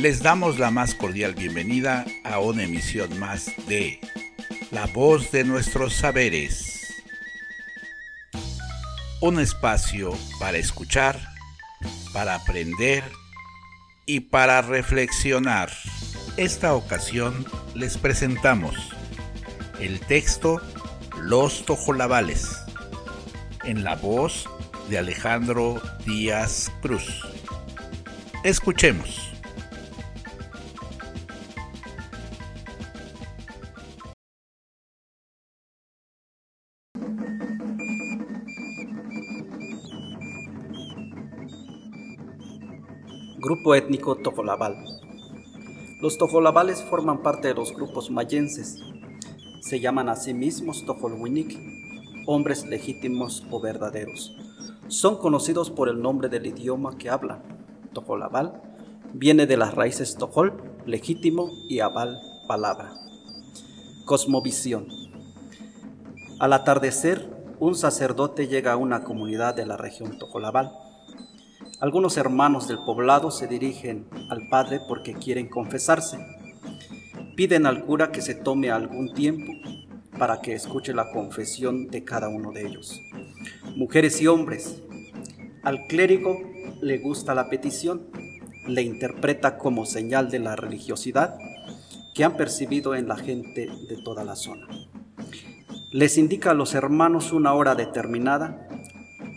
Les damos la más cordial bienvenida a una emisión más de La voz de nuestros saberes. Un espacio para escuchar, para aprender y para reflexionar. Esta ocasión les presentamos el texto Los Tojolabales en la voz de Alejandro Díaz Cruz. Escuchemos. Grupo étnico Tojolabal. Los tojolabales forman parte de los grupos mayenses. Se llaman a sí mismos tojolwinik, hombres legítimos o verdaderos. Son conocidos por el nombre del idioma que hablan. Tojolabal viene de las raíces tojol, legítimo, y abal, palabra. Cosmovisión. Al atardecer, un sacerdote llega a una comunidad de la región Tojolabal algunos hermanos del poblado se dirigen al padre porque quieren confesarse. Piden al cura que se tome algún tiempo para que escuche la confesión de cada uno de ellos. Mujeres y hombres, al clérigo le gusta la petición, le interpreta como señal de la religiosidad que han percibido en la gente de toda la zona. Les indica a los hermanos una hora determinada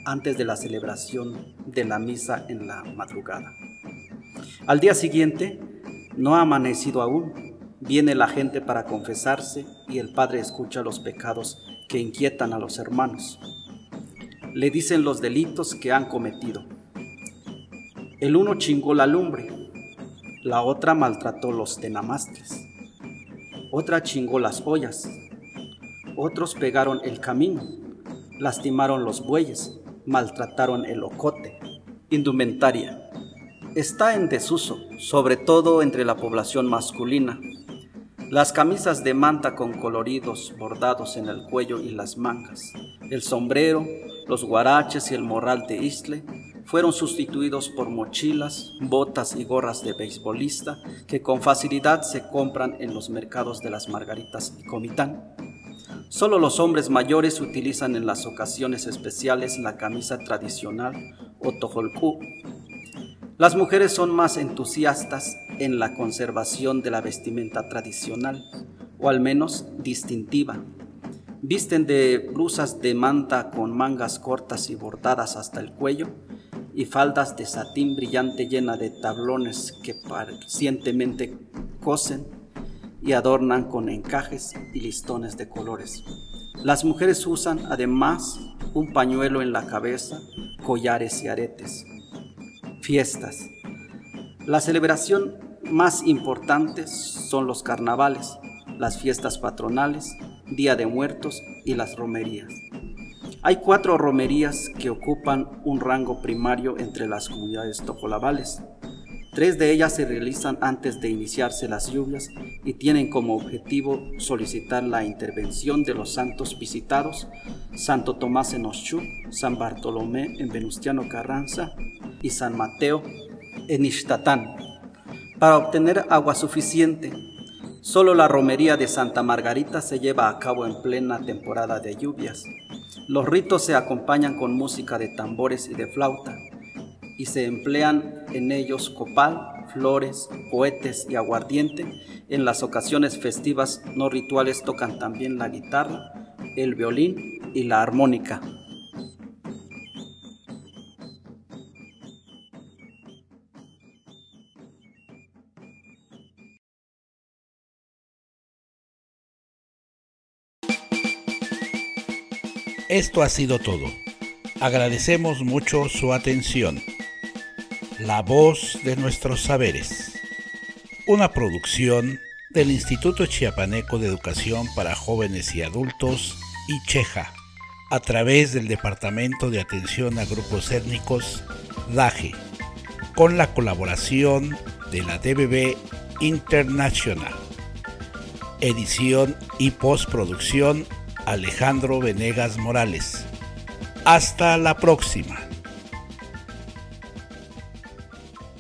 antes de la celebración de la misa en la madrugada. Al día siguiente, no ha amanecido aún, viene la gente para confesarse y el Padre escucha los pecados que inquietan a los hermanos. Le dicen los delitos que han cometido. El uno chingó la lumbre, la otra maltrató los tenamastres, otra chingó las ollas, otros pegaron el camino, lastimaron los bueyes, maltrataron el ocote. Indumentaria. Está en desuso, sobre todo entre la población masculina. Las camisas de manta con coloridos bordados en el cuello y las mangas, el sombrero, los guaraches y el morral de isle fueron sustituidos por mochilas, botas y gorras de beisbolista que con facilidad se compran en los mercados de las Margaritas y Comitán. Solo los hombres mayores utilizan en las ocasiones especiales la camisa tradicional o tojolcú. Las mujeres son más entusiastas en la conservación de la vestimenta tradicional, o al menos distintiva. Visten de blusas de manta con mangas cortas y bordadas hasta el cuello y faldas de satín brillante llena de tablones que pacientemente cosen y adornan con encajes y listones de colores. Las mujeres usan además un pañuelo en la cabeza, collares y aretes. Fiestas. La celebración más importante son los carnavales, las fiestas patronales, Día de Muertos y las romerías. Hay cuatro romerías que ocupan un rango primario entre las comunidades tojolabales. Tres de ellas se realizan antes de iniciarse las lluvias y tienen como objetivo solicitar la intervención de los santos visitados, Santo Tomás en Oshú, San Bartolomé en Venustiano Carranza y San Mateo en Ixtatán. Para obtener agua suficiente, solo la romería de Santa Margarita se lleva a cabo en plena temporada de lluvias. Los ritos se acompañan con música de tambores y de flauta y se emplean en ellos copal, flores, cohetes y aguardiente. En las ocasiones festivas no rituales tocan también la guitarra, el violín y la armónica. Esto ha sido todo. Agradecemos mucho su atención. La voz de nuestros saberes. Una producción del Instituto Chiapaneco de Educación para Jóvenes y Adultos, ICHEJA, a través del Departamento de Atención a Grupos Étnicos, DAGE, con la colaboración de la DBB International. Edición y postproducción Alejandro Venegas Morales. Hasta la próxima.